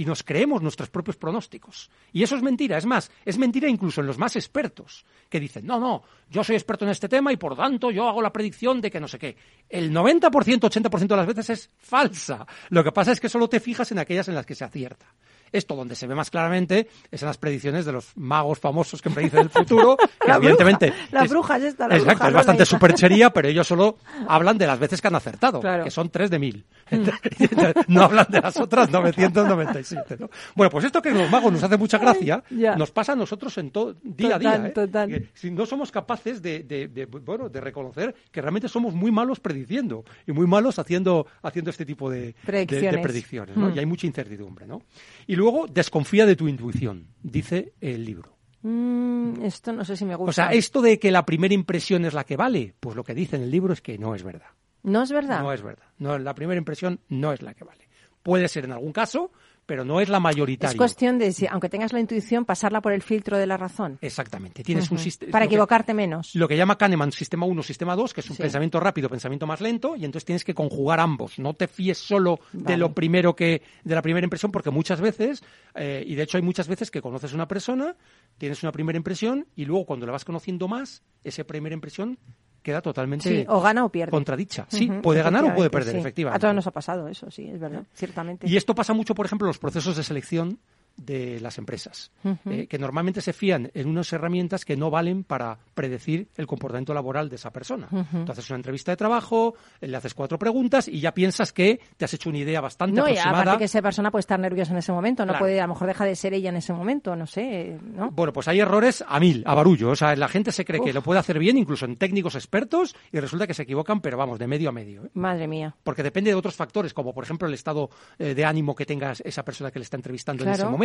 y nos creemos nuestros propios pronósticos. Y eso es mentira. Es más, es mentira incluso en los más expertos, que dicen, no, no, yo soy experto en este tema y por tanto yo hago la predicción de que no sé qué. El 90%, 80% de las veces es falsa. Lo que pasa es que solo te fijas en aquellas en las que se acierta. Esto donde se ve más claramente es en las predicciones de los magos famosos que predicen el futro, que La evidentemente... bruja, la es- es la Exacto, bruja, es no bastante superchería, pero ellos solo hablan de las veces que han acertado, Claro. que son tres de mil. no hablan de las otras 997. ¿no? Bueno, pues esto que los magos nos hace mucha gracia, Ay, nos pasa a nosotros en todo día Total, a día. ¿eh? total. Si no somos capaces de, de- de, bueno, de reconocer que realmente somos muy malos prediciendo y muy malos haciendo, haciendo este tipo de Predicciones. predicciones. ¿no? Mm. Y hay mucha incertidumbre. ¿no? Y luego desconfía de tu intuición, dice el libro. Mm, esto no sé si me gusta. O sea, esto de que la primera impresión es la que vale, pues lo que dice en el libro es que no es verdad. No es verdad. No es verdad. No, la primera impresión no es la que vale. Puede ser en algún caso, pero no es la mayoritaria. Es cuestión de, si, aunque tengas la intuición, pasarla por el filtro de la razón. Exactamente. Tienes un sistema. Para equivocarte menos. Lo que llama Kahneman sistema 1, sistema 2, que es un Sí. pensamiento rápido, pensamiento más lento, y entonces tienes que conjugar ambos. No te fíes solo de lo primero que, de la primera impresión, porque muchas veces, eh, y de hecho hay muchas veces que conoces a una persona, tienes una primera impresión, y luego cuando la vas conociendo más, esa primera impresión queda totalmente Sí, o gana o pierde. contradicha. Sí, Ujú, puede ganar o puede perder, sí. efectivamente. A todos nos ha pasado eso, sí, es verdad, ciertamente. Y esto pasa mucho, por ejemplo, en los procesos de selección de las empresas, eh, que normalmente se fían en unas herramientas que no valen para predecir el comportamiento laboral de esa persona. Tú haces una entrevista de trabajo, eh, le haces cuatro preguntas y ya piensas que te has hecho una idea bastante No, y aproximada. aparte que esa persona puede estar nerviosa en ese momento, no Claro. puede, a lo mejor deja de ser ella en ese momento, no sé, ¿no? Bueno, pues hay errores a mil, a barullo. O sea, la gente se cree que lo puede hacer bien, incluso en técnicos expertos, y resulta que se equivocan, pero vamos, de medio a medio. ¿eh? Madre mía. porque depende de otros factores, como por ejemplo el estado eh, de ánimo que tenga esa persona que le está entrevistando en ese momento.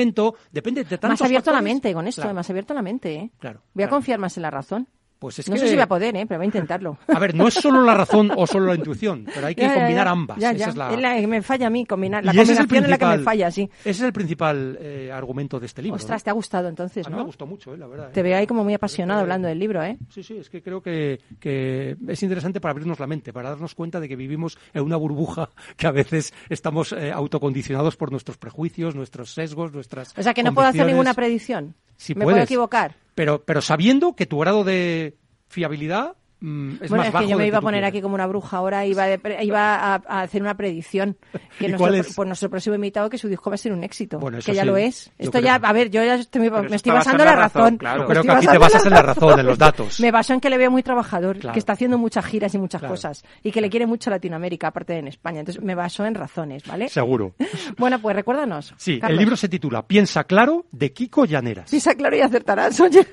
Depende de tantos Más abierto la factores. mente con esto, Claro, más abierto la mente, ¿eh? claro, Voy a claro. confiar más en la razón. Pues es no que- sé si voy a poder, ¿eh? Pero voy a intentarlo. A ver, no es solo la razón o solo la intuición, pero hay que Ya, combinar ya. ambas. Ya, Esa es la... Es la que me falla a mí, combinar. La ese es combinación es la que me falla, sí. Ese es el principal eh, argumento de este libro. Ostras, ¿no? te ha gustado entonces, A mí ¿no? me gustó mucho, eh, la verdad. Te eh. veo ahí como muy apasionado hablando del libro, ¿eh? Sí, sí, es que creo que, que es interesante para abrirnos la mente, para darnos cuenta de que vivimos en una burbuja que a veces estamos eh, autocondicionados por nuestros prejuicios, nuestros sesgos, nuestras. O sea, que no puedo hacer ninguna predicción. Me puedo equivocar. Pero, pero sabiendo que tu grado de fiabilidad mm, es bueno, más es bajo que yo me iba a poner aquí como una bruja ahora, iba, de pre- iba a, a hacer una predicción. Que ¿Y nuestro, cuál es? Nuestro próximo invitado, que su disco va a ser un éxito. Bueno, que ya sí, lo es. Esto creo ya, a ver, yo ya estoy- me estoy basando en la razón, razón. claro. Yo Me creo que aquí te basas en la razón, en los datos. Me baso en que le veo muy trabajador, Claro. que está haciendo muchas giras y muchas Claro. cosas. Y que le quiere mucho a Latinoamérica, aparte de en España. Entonces me baso en razones, ¿vale? Seguro. Bueno, pues recuérdanos. Sí, Carlos. el libro se titula Piensa claro de Kiko Llaneras. Pisa claro y acertarás, oye.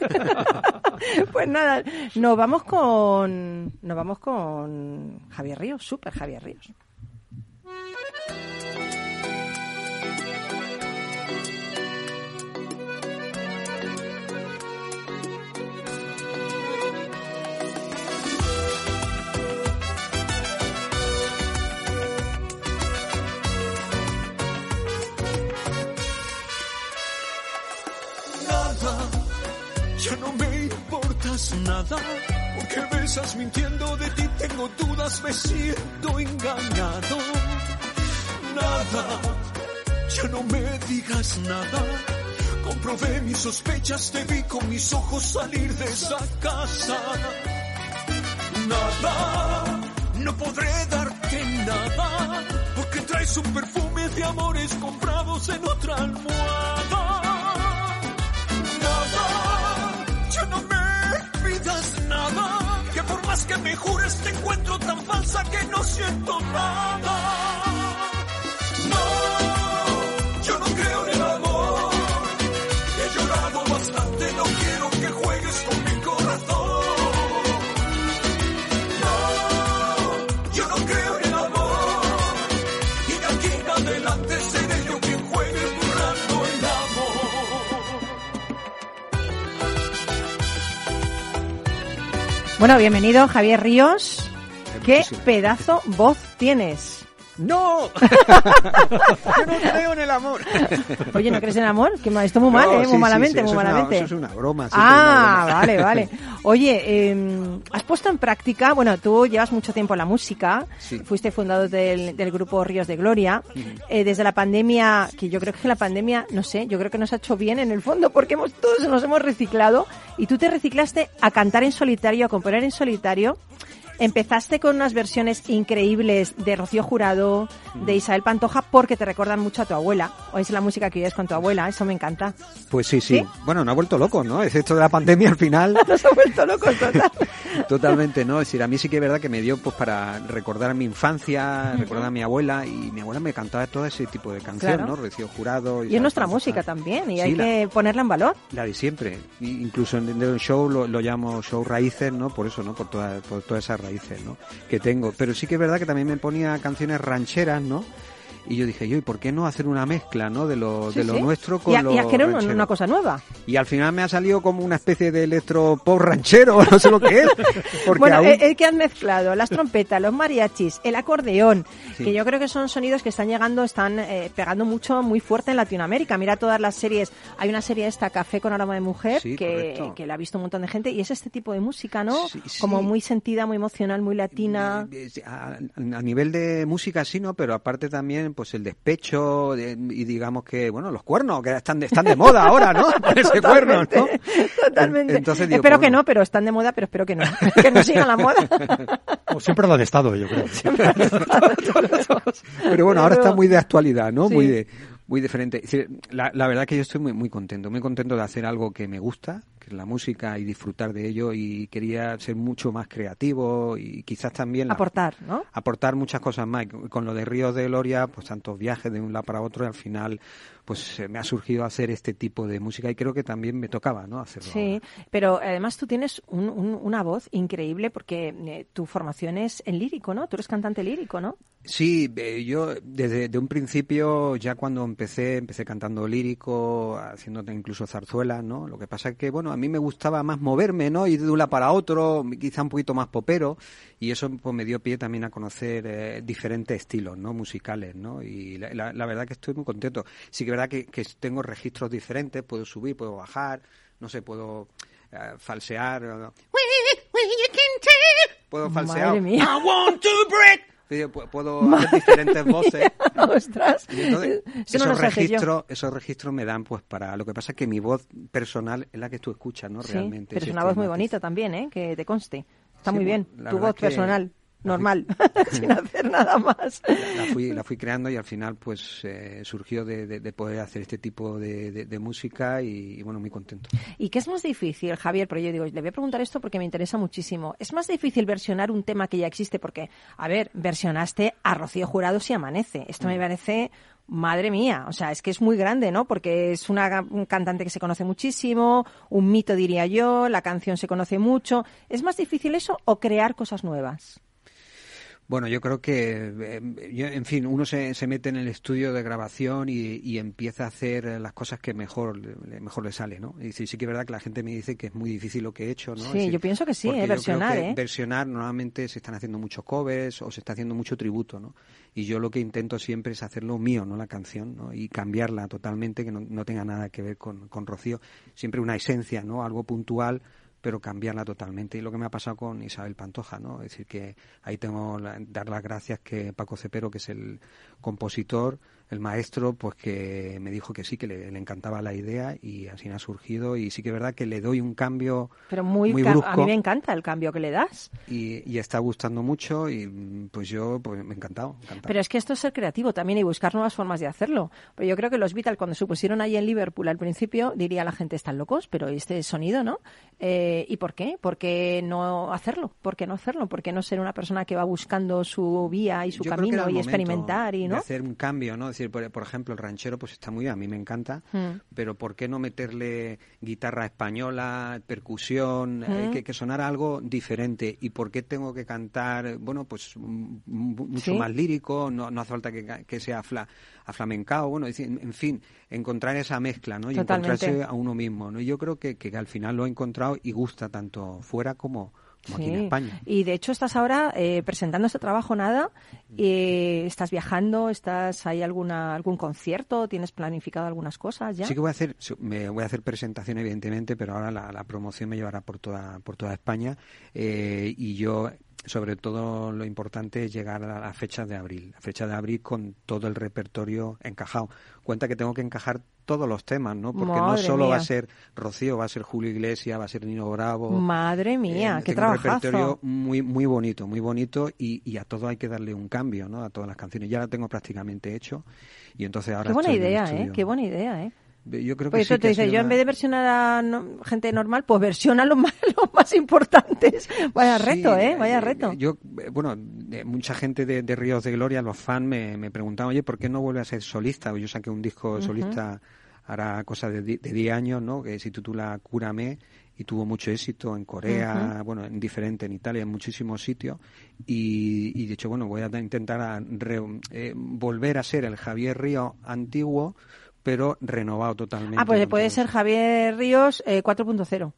pues nada, nos vamos con nos vamos con Javier Ríos, super Javier Ríos. nada, porque besas mintiendo de ti, tengo dudas, me siento engañado. Nada, ya no me digas nada, comprobé mis sospechas, te vi con mis ojos salir de esa casa. Nada, no podré darte nada, porque traes un perfume de amores comprados en otra almohada. Me jures te encuentro tan falsa que no siento nada. Bueno, bienvenido Javier Ríos. ¿Qué Muchísimas pedazo voz tienes? ¡No! Yo no creo en el amor. Oye, ¿no crees en el amor? Que esto muy mal, No, ¿eh? Muy sí, malamente, sí, muy eso es una- malamente. eso es una broma, Ah, una broma. vale, vale. Oye, eh, has puesto en práctica, bueno, tú llevas mucho tiempo en la música, fuiste fundador del, del grupo Ríos de Gloria. Eh, desde la pandemia, que yo creo que la pandemia, no sé, yo creo que nos ha hecho bien en el fondo porque hemos, todos nos hemos reciclado y tú te reciclaste a cantar en solitario, a componer en solitario. Empezaste con unas versiones increíbles de Rocío Jurado, de Isabel Pantoja, porque te recuerdan mucho a tu abuela. O es la música que vives con tu abuela, eso me encanta. Pues sí, sí, ¿Sí? Bueno, no ha vuelto loco, ¿no? Es esto de la pandemia al final. Nos ha vuelto locos total. Totalmente, ¿no? Es decir, a mí sí que es verdad que me dio pues para recordar mi infancia, recordar a mi abuela y mi abuela me cantaba todo ese tipo de canción, Claro. ¿no? Rocío Jurado. Y es nuestra Pantoja. música también, y Sí, hay la- que ponerla en valor. La de siempre. Incluso en el show lo, lo llamo show raíces, ¿no? Por eso, ¿no? Por, toda- por todas esas raíces, ¿no? Que tengo. Pero sí que es verdad que también me ponía canciones rancheras, ¿no? Y yo dije, yo, ¿y por qué no hacer una mezcla, ¿no? De lo, Sí, de lo sí. nuestro con y, a- lo y hacer un- una cosa nueva. Y al final me ha salido como una especie de electro pop ranchero, no sé lo que es. Porque bueno, aún- eh, que han mezclado las trompetas, los mariachis, el acordeón, Sí. que yo creo que son sonidos que están llegando, están eh, pegando mucho, muy fuerte en Latinoamérica. Mira todas las series. Hay una serie esta, Café con aroma de mujer, que, que la ha visto un montón de gente, y es este tipo de música, ¿no? Como muy sentida, muy emocional, muy latina. A, a nivel de música sí, ¿no? Pero aparte también, pues el despecho de- y digamos que, bueno, los cuernos, que están de, están de moda ahora, ¿no? Ponerse cuernos, ¿no? Totalmente. Entonces digo, espero pues, que no, pero están de moda, pero espero que no. que no sigan la moda. O siempre lo de Estado, yo creo. Pero bueno, ahora está muy de actualidad, ¿no? Sí. Muy de muy diferente. La, la verdad que yo estoy muy muy contento, muy contento de hacer algo que me gusta, la música y disfrutar de ello y quería ser mucho más creativo y quizás también la- Aportar, ¿no? aportar muchas cosas más. Con lo de Ríos de Gloria, pues tantos viajes de un lado para otro y al final pues eh, me ha surgido hacer este tipo de música y creo que también me tocaba, ¿no? Hacerlo. Sí, pero además tú tienes un- un- una voz increíble porque eh, tu formación es en lírico, ¿no? Tú eres cantante lírico, ¿no? Sí, eh, yo desde de un principio, ya cuando empecé, empecé cantando lírico, haciendo incluso zarzuelas, ¿no? Lo que pasa es que, bueno, a mí me gustaba más moverme, ¿no? Ir de un lado para otro, quizá un poquito más popero, y eso pues me dio pie también a conocer eh, diferentes estilos, ¿no? Musicales, ¿no? Y la, la- la verdad que estoy muy contento. Sí que es verdad que, que tengo registros diferentes, puedo subir, puedo bajar, no sé, puedo eh, falsear. Puedo falsear. Madre mía. I want to break. Puedo hacer diferentes voces. Ostras. Y entonces, Eso no esos yo. registros, esos registros me dan pues para lo que pasa es que mi voz personal es la que tú escuchas, ¿no? Sí, Realmente. pero es una voz muy bonita también, ¿eh? Que te conste. Está Sí, muy bien. Tu voz personal, normal, sin hacer nada más. La fui, la fui creando y al final pues eh, surgió de, de- de poder hacer este tipo de, de- de música y, y, bueno, muy contento. ¿Y qué es más difícil, Javier? Pero yo digo, le voy a preguntar esto porque me interesa muchísimo. ¿Es más difícil versionar un tema que ya existe? Porque, a ver, versionaste a Rocío Jurado si amanece. Esto Mm. me parece, madre mía, o sea, es que es muy grande, ¿no? Porque es una un cantante que se conoce muchísimo, un mito diría yo, la canción se conoce mucho. ¿Es más difícil eso o crear cosas nuevas? Bueno, yo creo que, eh, en fin, uno se, se mete en el estudio de grabación y, y empieza a hacer eh, las cosas que mejor, le- mejor le sale, ¿no? Y sí, sí que es verdad que la gente me dice que es muy difícil lo que he hecho, ¿no? Sí, yo pienso que sí, porque eh, yo creo versionar, que ¿eh? Versionar, normalmente se están haciendo muchos covers o se está haciendo mucho tributo, ¿no? Y yo lo que intento siempre es hacerlo mío, ¿no? La canción, ¿no? Y cambiarla totalmente, que no, no tenga nada que ver con, con Rocío. Siempre una esencia, ¿no? Algo puntual pero cambiarla totalmente. Y lo que me ha pasado con Isabel Pantoja, ¿no? Es decir, que ahí tengo que dar las gracias que Paco Cepero, que es el compositor, el maestro, pues que me dijo que sí, que le, le encantaba la idea y así ha surgido. Y sí que es verdad que le doy un cambio Pero muy, brusco a mí me encanta el cambio que le das. y, y está gustando mucho y pues yo pues me he encantado. encantado. Pero es que esto es ser creativo también y buscar nuevas formas de hacerlo. Pero yo creo que los Beatles, cuando se pusieron ahí en Liverpool al principio, diría la gente, están locos, pero este sonido, ¿no? Eh, ¿Y por qué? ¿Por qué no hacerlo? ¿Por qué no hacerlo? ¿Por qué no ser una persona que va buscando su vía y su Yo camino y momento experimentar y de no? hacer un cambio, ¿no? Es decir, por, por ejemplo, el ranchero pues está muy bien, a mí me encanta, Mm. pero ¿por qué no meterle guitarra española, percusión, eh, Mm. que, que sonara algo diferente? ¿Y por qué tengo que cantar, bueno, pues m- m- mucho Sí. más lírico, no, no hace falta que, que sea fla, aflamencado, bueno, en fin, encontrar esa mezcla, ¿no? Y Totalmente. encontrarse a uno mismo, ¿no? Y yo creo que, que al final lo he encontrado y gusta tanto fuera como, como aquí en Sí. España. Y de hecho estás ahora eh, presentando este trabajo nada, eh, estás viajando, estás hay alguna algún concierto, tienes planificado algunas cosas ya. Sí que voy a hacer, me voy a hacer presentación evidentemente, pero ahora la, la promoción me llevará por toda, por toda España eh, y yo sobre todo lo importante es llegar a la fecha de abril, la fecha de abril con todo el repertorio encajado. Cuenta que tengo que encajar todos los temas, ¿no? Porque no solo va a ser Rocío, va a ser Julio Iglesias, va a ser Nino Bravo. Madre mía, Eh, qué tengo un trabajazo. repertorio muy muy bonito, muy bonito y, y a todo hay que darle un cambio, ¿no? A todas las canciones. Ya lo tengo prácticamente hecho y entonces ahora Qué buena idea, ¿eh? Qué buena idea, ¿eh? Yo creo que Pues sí eso te dice, yo en vez de versionar a no- gente normal, pues versiona los más, los más importantes. Vaya Sí, reto, ¿eh? Vaya eh, reto. Yo, eh, bueno, eh, mucha gente de, de Ríos de Gloria, los fans, me, me preguntaban, oye, ¿por qué no vuelve a ser solista? Yo saqué un disco solista hará cosa de 10 años, ¿no? Que se titula Cúrame y tuvo mucho éxito en Corea, bueno, en diferente, en Italia, en muchísimos sitios. Y, y de hecho, bueno, voy a intentar a re- eh, volver a ser el Javier Río antiguo, pero renovado totalmente. Ah, pues puede ser Javier Ríos eh, 4.0.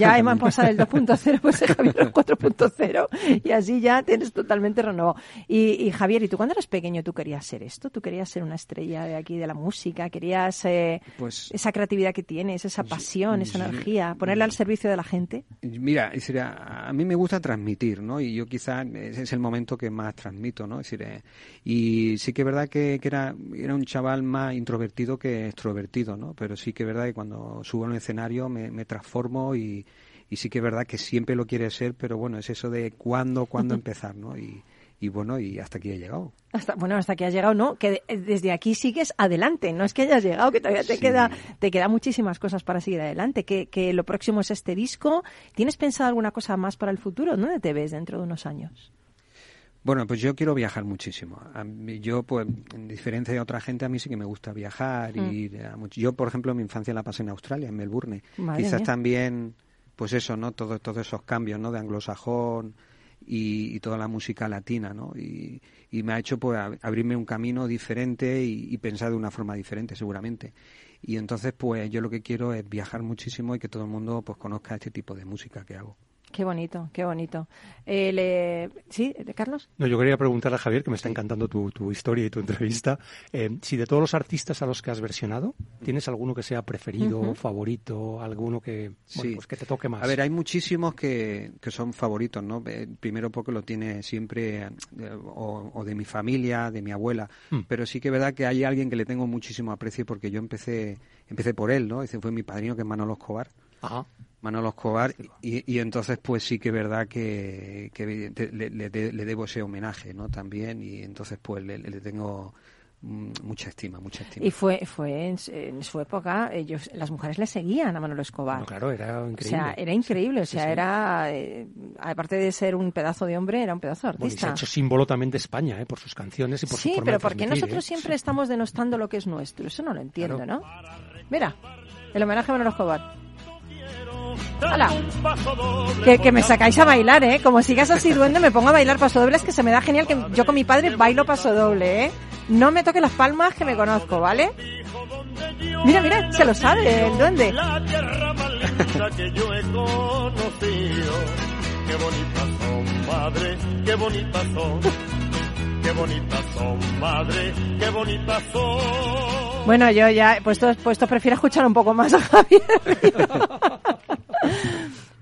Ya hemos pasado el 2.0, pues ser Javier Ríos 4.0 y así ya tienes totalmente renovado. Y, y Javier, ¿y tú cuando eras pequeño tú querías ser esto? ¿Tú querías ser una estrella de aquí de la música? ¿Querías eh, Pues- esa creatividad que tienes, esa pasión, esa yo- energía, ponerla al servicio de la gente? Mira, es decir, a a mí me gusta transmitir, ¿no? Y yo quizás ese es el momento que más transmito, ¿no? Es decir, eh, y sí que es verdad que, que era, era un chaval más introvertido que extrovertido, ¿no? Pero sí que es verdad que cuando subo a un escenario me, me transformo y, y sí que es verdad que siempre lo quiere ser, pero bueno, es eso de cuándo, cuándo empezar, ¿no? Y, y bueno, y hasta aquí he llegado. Hasta, bueno, hasta que has llegado, no, que de- desde aquí sigues adelante, no es que hayas llegado, que todavía te Sí. queda, te queda muchísimas cosas para seguir adelante, que, que lo próximo es este disco. ¿Tienes pensado alguna cosa más para el futuro? ¿Dónde te ves dentro de unos años? Bueno, pues yo quiero viajar muchísimo. Yo, pues, en diferencia de otra gente, a mí sí que me gusta viajar. Mm. Y ir a yo, por ejemplo, mi infancia la pasé en Australia, en Melbourne. Madre Quizás mía. también, pues eso, ¿no? Todo- todos esos cambios, ¿no? De anglosajón y, y toda la música latina, ¿no? Y, y me ha hecho, pues, ab- abrirme un camino diferente y, y pensar de una forma diferente, seguramente. Y entonces, pues, yo lo que quiero es viajar muchísimo y que todo el mundo, pues, conozca este tipo de música que hago. Qué bonito, qué bonito. Eh, le- ¿Sí, Carlos? No, yo quería preguntarle a Javier, que me está encantando tu, tu historia y tu entrevista, eh, si de todos los artistas a los que has versionado, ¿tienes alguno que sea preferido, favorito, alguno que, bueno, Sí. pues que te toque más? A ver, hay muchísimos que, que son favoritos, ¿no? Eh, Primero porque lo tiene siempre eh, o, o de mi familia, de mi abuela, Mm. pero sí que es verdad que hay alguien que le tengo muchísimo aprecio porque yo empecé empecé por él, ¿no? Ese fue mi padrino que es Manolo Escobar. Ajá. Manolo Escobar y, y entonces pues sí que es verdad que, le, le de- le debo ese homenaje, ¿no? También y entonces pues le, le tengo mm, mucha estima, mucha estima. Y fue, fue en, su- en su época, ellos, las mujeres le seguían a Manolo Escobar. Bueno, claro, era O increíble. sea, era increíble, o Sí, sea, sí. era, eh, aparte de ser un pedazo de hombre, era un pedazo de Bueno, y se ha artista. hecho símbolo también de España, ¿eh? por sus canciones y por su Sí, forma pero de ¿por qué transmitir, nosotros ¿eh? siempre estamos denostando lo que es nuestro? Eso no lo entiendo, Claro. ¿no? Mira, el homenaje a Manolo Escobar. ¡Hala! Que, que me sacáis a bailar, ¿eh? Como sigas así duende, me pongo a bailar paso doble. Es que se me da genial que yo con mi padre bailo paso doble, ¿eh? No me toque las palmas que me conozco, ¿vale? Mira, mira, se lo sabe el duende. Qué bonitas son, madre, qué bonitas son. Qué bonitas son, madre, qué bonitas son. Bueno, yo ya, puesto, puesto prefiero escuchar un poco más a Javier.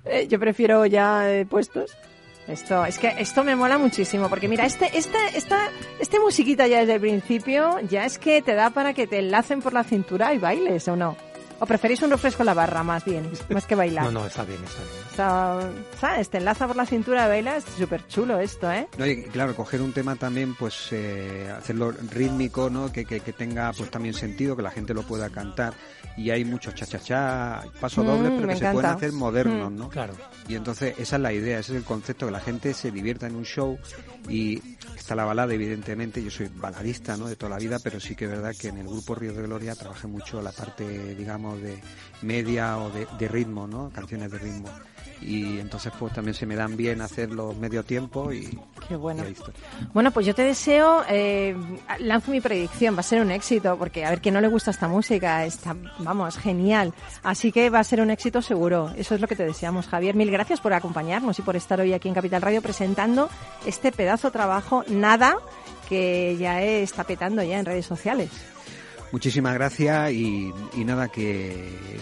Eh, yo prefiero ya eh, puestos. Esto, es que esto me mola muchísimo, porque mira, este, esta, esta, este musiquita ya desde el principio, ya es que te da para que te enlacen por la cintura y bailes, ¿o no? ¿O preferís un refresco en la barra, más bien, más que bailar? No, no, está bien, está bien. O sea, ¿sabes? Te enlaza por la cintura y bailas, súper chulo esto, ¿eh? No, y claro, coger un tema también, pues eh, hacerlo rítmico, ¿no? Que, que, que tenga pues también sentido, que la gente lo pueda cantar. Y hay muchos cha-cha-cha, paso Mm, doble, pero que se pueden hacer modernos, Mm. ¿no? Claro. Y entonces esa es la idea, ese es el concepto, que la gente se divierta en un show y está la balada, evidentemente, yo soy baladista, ¿no? De toda la vida, pero sí que es verdad que en el grupo Río de Gloria trabajé mucho la parte, digamos, de media o de, de ritmo, ¿no? Canciones de ritmo. Y entonces pues también se me dan bien hacer los medio tiempo y, Qué bueno. y. Bueno, pues yo te deseo, eh, lanzo mi predicción, va a ser un éxito, porque a ver, que no le gusta esta música, está, vamos, genial. Así que va a ser un éxito seguro. Eso es lo que te deseamos, Javier. Mil gracias por acompañarnos y por estar hoy aquí en Capital Radio presentando este pedazo de trabajo, nada, que ya está petando ya en redes sociales. Muchísimas gracias y, y nada, que,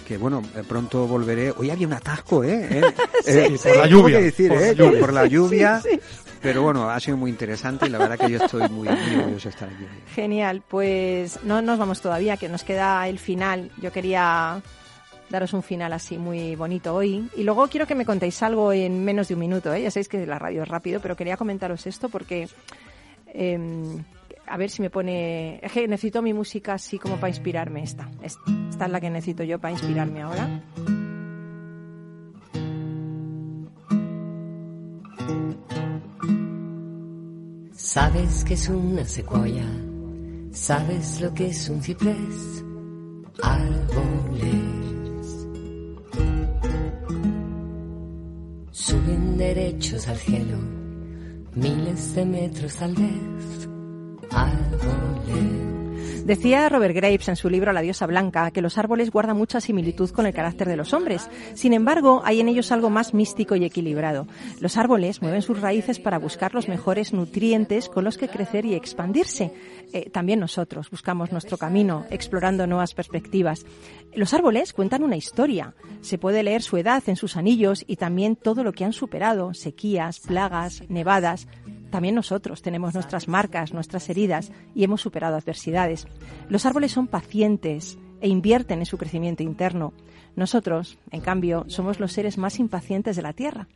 que bueno, eh, pronto volveré. Hoy había un atasco, ¿eh? ¿Eh? Eh, sí, por la tengo lluvia, que decir, por la ¿eh? lluvia. Por la lluvia. Sí, sí. Pero bueno, ha sido muy interesante y la verdad que yo estoy muy, muy orgulloso de estar aquí. Genial, pues no nos vamos todavía, que nos queda el final. Yo quería daros un final así muy bonito hoy. Y luego quiero que me contéis algo en menos de un minuto. ¿eh? Ya sabéis que la radio es rápido, pero quería comentaros esto porque... eh, a ver si me pone... Necesito mi música así como para inspirarme. Esta, esta, esta es la que necesito yo para inspirarme ahora. Sabes que es una secuoya, sabes lo que es un ciprés. árboles suben derechos al cielo, miles de metros tal vez, Decía Robert Graves en su libro La diosa blanca que los árboles guardan mucha similitud con el carácter de los hombres. Sin embargo, hay en ellos algo más místico y equilibrado. Los árboles mueven sus raíces para buscar los mejores nutrientes con los que crecer y expandirse. Eh, también nosotros buscamos nuestro camino, explorando nuevas perspectivas. Los árboles cuentan una historia. Se puede leer su edad en sus anillos y también todo lo que han superado, sequías, plagas, nevadas. También nosotros tenemos nuestras marcas, nuestras heridas y hemos superado adversidades. Los árboles son pacientes e invierten en su crecimiento interno. Nosotros, en cambio, somos los seres más impacientes de la Tierra.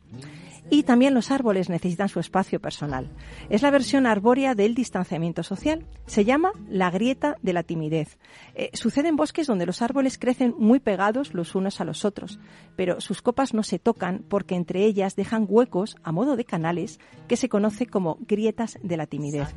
Y también los árboles necesitan su espacio personal. Es la versión arbórea del distanciamiento social. Se llama la grieta de la timidez. Eh, sucede en bosques donde los árboles crecen muy pegados los unos a los otros, pero sus copas no se tocan porque entre ellas dejan huecos a modo de canales que se conoce como grietas de la timidez.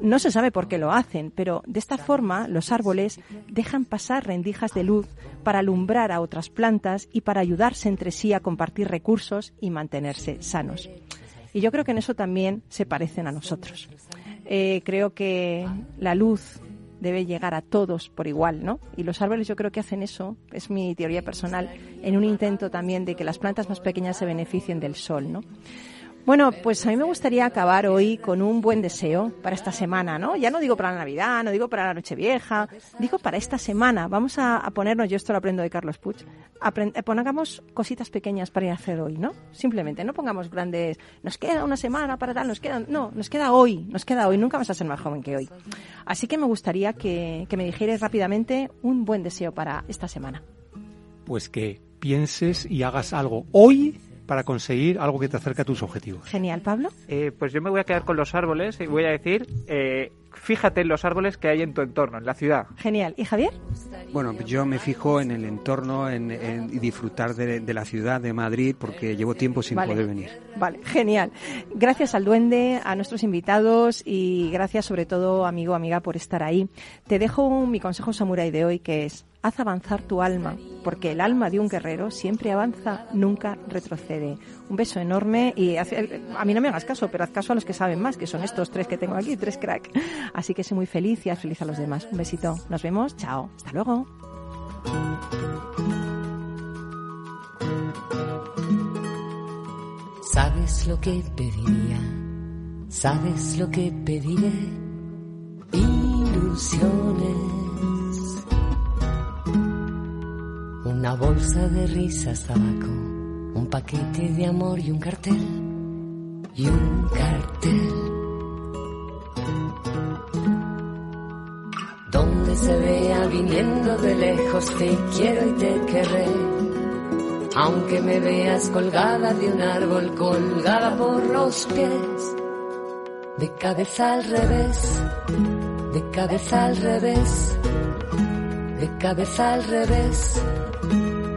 No se sabe por qué lo hacen, pero de esta forma los árboles dejan pasar rendijas de luz para alumbrar a otras plantas y para ayudarse entre sí a compartir recursos y mantenerse sanos. Y yo creo que en eso también se parecen a nosotros. Eh, creo que la luz debe llegar a todos por igual, ¿no? Y los árboles yo creo que hacen eso, es mi teoría personal, en un intento también de que las plantas más pequeñas se beneficien del sol, ¿no? Bueno, pues a mí me gustaría acabar hoy con un buen deseo para esta semana, ¿no? Ya no digo para la Navidad, no digo para la Nochevieja, digo para esta semana. Vamos a, ponernos, yo esto lo aprendo de Carlos Puch, eh, pongamos cositas pequeñas para ir a hacer hoy, ¿no? Simplemente, no pongamos grandes, nos queda una semana para tal, nos queda, no, nos queda hoy, nos queda hoy, nunca vas a ser más joven que hoy. Así que me gustaría que, que me dijeras rápidamente un buen deseo para esta semana. Pues que pienses y hagas algo hoy para conseguir algo que te acerque a tus objetivos. Genial, Pablo. Eh, pues yo me voy a quedar con los árboles y voy a decir, eh, fíjate en los árboles que hay en tu entorno, en la ciudad. Genial. ¿Y Javier? Bueno, yo me fijo en el entorno en, y disfrutar de, la ciudad de Madrid porque llevo tiempo sin poder venir. Vale, genial. Gracias al duende, a nuestros invitados y gracias sobre todo, amigo, amiga, por estar ahí. Te dejo mi consejo samurai de hoy que es haz avanzar tu alma, porque el alma de un guerrero siempre avanza, nunca retrocede. Un beso enorme y a mí no me hagas caso, pero haz caso a los que saben más, que son estos tres que tengo aquí, tres crack. Así que sé muy feliz y haz feliz a los demás. Un besito. Nos vemos. Chao. Hasta luego. Sabes lo que pediría, sabes lo que pediré, ilusiones Una bolsa de risas, tabaco, un paquete de amor y un cartel. Y un cartel. Donde se vea viniendo de lejos, te quiero y te querré. Aunque me veas colgada de un árbol, colgada por los pies. De cabeza al revés, de cabeza al revés, de cabeza al revés